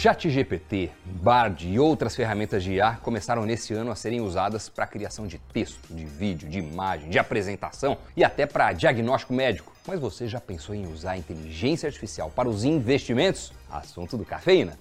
ChatGPT, Bard e outras ferramentas de IA começaram nesse ano a serem usadas para a criação de texto, de vídeo, de imagem, de apresentação e até para diagnóstico médico. Mas você já pensou em usar a inteligência artificial para os investimentos? Assunto do Cafeína.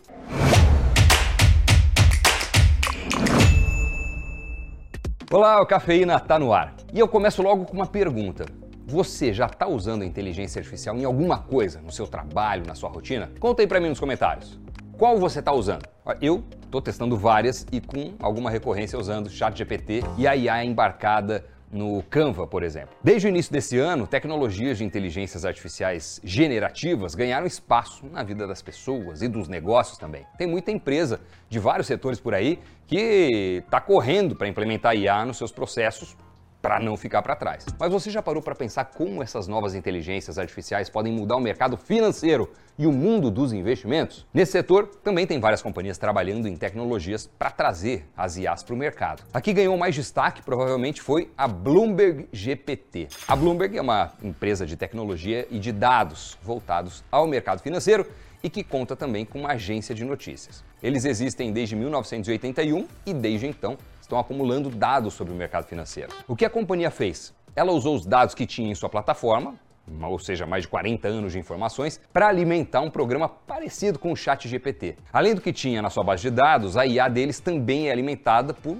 Olá, o Cafeína está no ar. E eu começo logo com uma pergunta. Você já está usando a inteligência artificial em alguma coisa, no seu trabalho, na sua rotina? Conta aí para mim nos comentários. Qual você está usando? Eu estou testando várias e com alguma recorrência usando ChatGPT e a IA embarcada no Canva, por exemplo. Desde o início desse ano, tecnologias de inteligências artificiais generativas ganharam espaço na vida das pessoas e dos negócios também. Tem muita empresa de vários setores por aí que está correndo para implementar IA nos seus processos para não ficar para trás. Mas você já parou para pensar como essas novas inteligências artificiais podem mudar o mercado financeiro e o mundo dos investimentos? Nesse setor, também tem várias companhias trabalhando em tecnologias para trazer as IAs para o mercado. Aqui ganhou mais destaque, provavelmente, foi a Bloomberg GPT. A Bloomberg é uma empresa de tecnologia e de dados voltados ao mercado financeiro e que conta também com uma agência de notícias. Eles existem desde 1981 e desde então estão acumulando dados sobre o mercado financeiro. O que a companhia fez? Ela usou os dados que tinha em sua plataforma, ou seja, mais de 40 anos de informações, para alimentar um programa parecido com o Chat GPT. Além do que tinha na sua base de dados, a IA deles também é alimentada por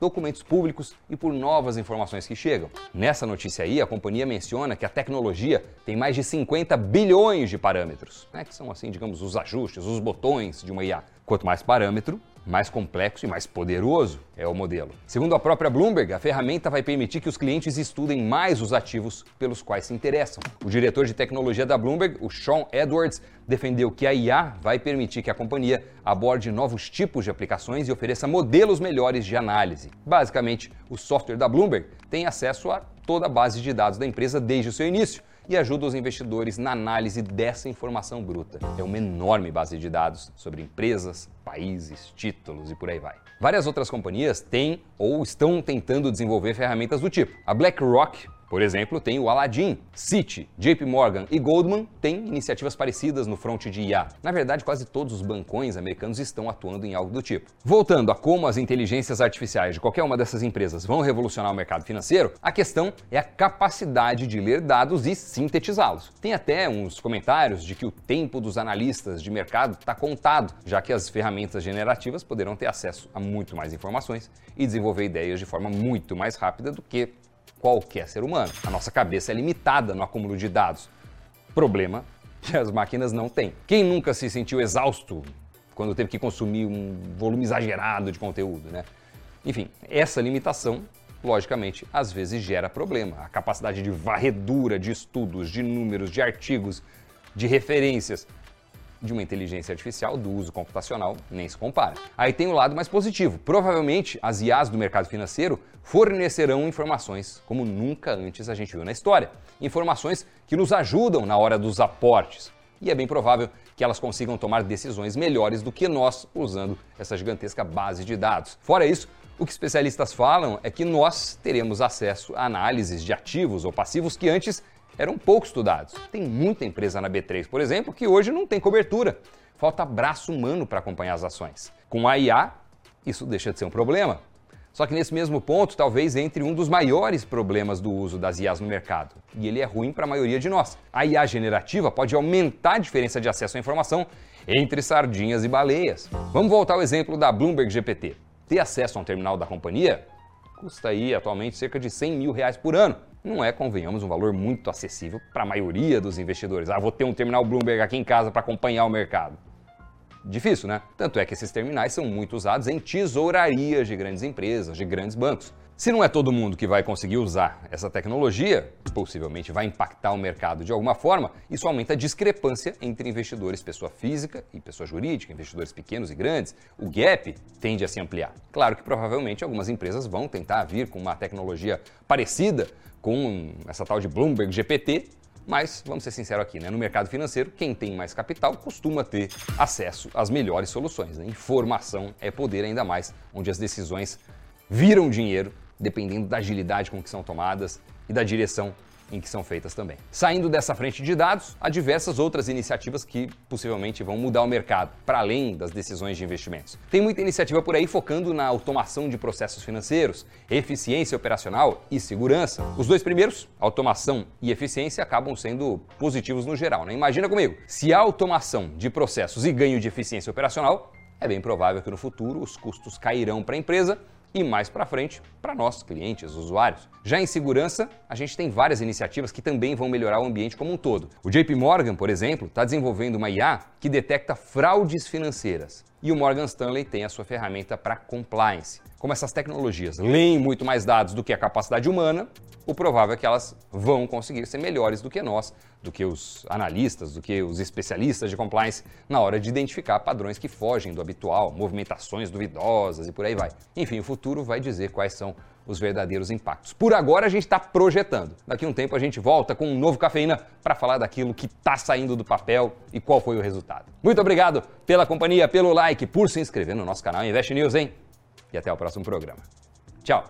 documentos públicos e por novas informações que chegam. Nessa notícia aí, a companhia menciona que a tecnologia tem mais de 50 bilhões de parâmetros, né, que são assim, digamos, os ajustes, os botões de uma IA. Quanto mais parâmetro, mais complexo e mais poderoso é o modelo. Segundo a própria Bloomberg, a ferramenta vai permitir que os clientes estudem mais os ativos pelos quais se interessam. O diretor de tecnologia da Bloomberg, o Sean Edwards, defendeu que a IA vai permitir que a companhia aborde novos tipos de aplicações e ofereça modelos melhores de análise. Basicamente, o software da Bloomberg tem acesso a toda a base de dados da empresa desde o seu início e ajuda os investidores na análise dessa informação bruta. É uma enorme base de dados sobre empresas, países, títulos e por aí vai. Várias outras companhias têm ou estão tentando desenvolver ferramentas do tipo. A BlackRock por exemplo, tem o Aladdin, Citi, JP Morgan e Goldman têm iniciativas parecidas no front de IA. Na verdade, quase todos os bancões americanos estão atuando em algo do tipo. Voltando a como as inteligências artificiais de qualquer uma dessas empresas vão revolucionar o mercado financeiro, a questão é a capacidade de ler dados e sintetizá-los. Tem até uns comentários de que o tempo dos analistas de mercado está contado, já que as ferramentas generativas poderão ter acesso a muito mais informações e desenvolver ideias de forma muito mais rápida do que qualquer ser humano. A nossa cabeça é limitada no acúmulo de dados. Problema que as máquinas não têm. Quem nunca se sentiu exausto quando teve que consumir um volume exagerado de conteúdo, né? Enfim, essa limitação, logicamente, às vezes gera problema. A capacidade de varredura de estudos, de números, de artigos, de referências de uma inteligência artificial do uso computacional nem se compara. Aí tem o lado mais positivo. Provavelmente as IAs do mercado financeiro fornecerão informações como nunca antes a gente viu na história. Informações que nos ajudam na hora dos aportes. E é bem provável que elas consigam tomar decisões melhores do que nós usando essa gigantesca base de dados. Fora isso, o que especialistas falam é que nós teremos acesso a análises de ativos ou passivos que antes eram pouco estudados. Tem muita empresa na B3, por exemplo, que hoje não tem cobertura. Falta braço humano para acompanhar as ações. Com a IA, isso deixa de ser um problema. Só que nesse mesmo ponto, talvez entre um dos maiores problemas do uso das IAs no mercado. E ele é ruim para a maioria de nós. A IA generativa pode aumentar a diferença de acesso à informação entre sardinhas e baleias. Vamos voltar ao exemplo da Bloomberg GPT. Ter acesso a um terminal da companhia custa aí atualmente cerca de 100 mil reais por ano não é, convenhamos, um valor muito acessível para a maioria dos investidores. Ah, vou ter um terminal Bloomberg aqui em casa para acompanhar o mercado. Difícil, né? Tanto é que esses terminais são muito usados em tesourarias de grandes empresas, de grandes bancos. Se não é todo mundo que vai conseguir usar essa tecnologia, possivelmente vai impactar o mercado de alguma forma, isso aumenta a discrepância entre investidores pessoa física e pessoa jurídica, investidores pequenos e grandes. O gap tende a se ampliar. Claro que provavelmente algumas empresas vão tentar vir com uma tecnologia parecida com essa tal de Bloomberg GPT, mas vamos ser sinceros aqui, né? no mercado financeiro, quem tem mais capital costuma ter acesso às melhores soluções. Né? Informação é poder ainda mais, onde as decisões viram dinheiro dependendo da agilidade com que são tomadas e da direção em que são feitas também. Saindo dessa frente de dados, há diversas outras iniciativas que possivelmente vão mudar o mercado, para além das decisões de investimentos. Tem muita iniciativa por aí focando na automação de processos financeiros, eficiência operacional e segurança. Os dois primeiros, automação e eficiência, acabam sendo positivos no geral. Né? Imagina comigo, se há automação de processos e ganho de eficiência operacional, é bem provável que no futuro os custos cairão para a empresa e mais para frente para nós, clientes, usuários. Já em segurança, a gente tem várias iniciativas que também vão melhorar o ambiente como um todo. O JP Morgan, por exemplo, está desenvolvendo uma IA que detecta fraudes financeiras. E o Morgan Stanley tem a sua ferramenta para compliance. Como essas tecnologias leem muito mais dados do que a capacidade humana, o provável é que elas vão conseguir ser melhores do que nós, do que os analistas, do que os especialistas de compliance, na hora de identificar padrões que fogem do habitual, movimentações duvidosas e por aí vai. Enfim, o futuro vai dizer quais são os verdadeiros impactos. Por agora a gente está projetando. Daqui a um tempo a gente volta com um novo cafeína para falar daquilo que está saindo do papel e qual foi o resultado. Muito obrigado pela companhia, pelo like, por se inscrever no nosso canal Invest News, hein? E até o próximo programa. Tchau!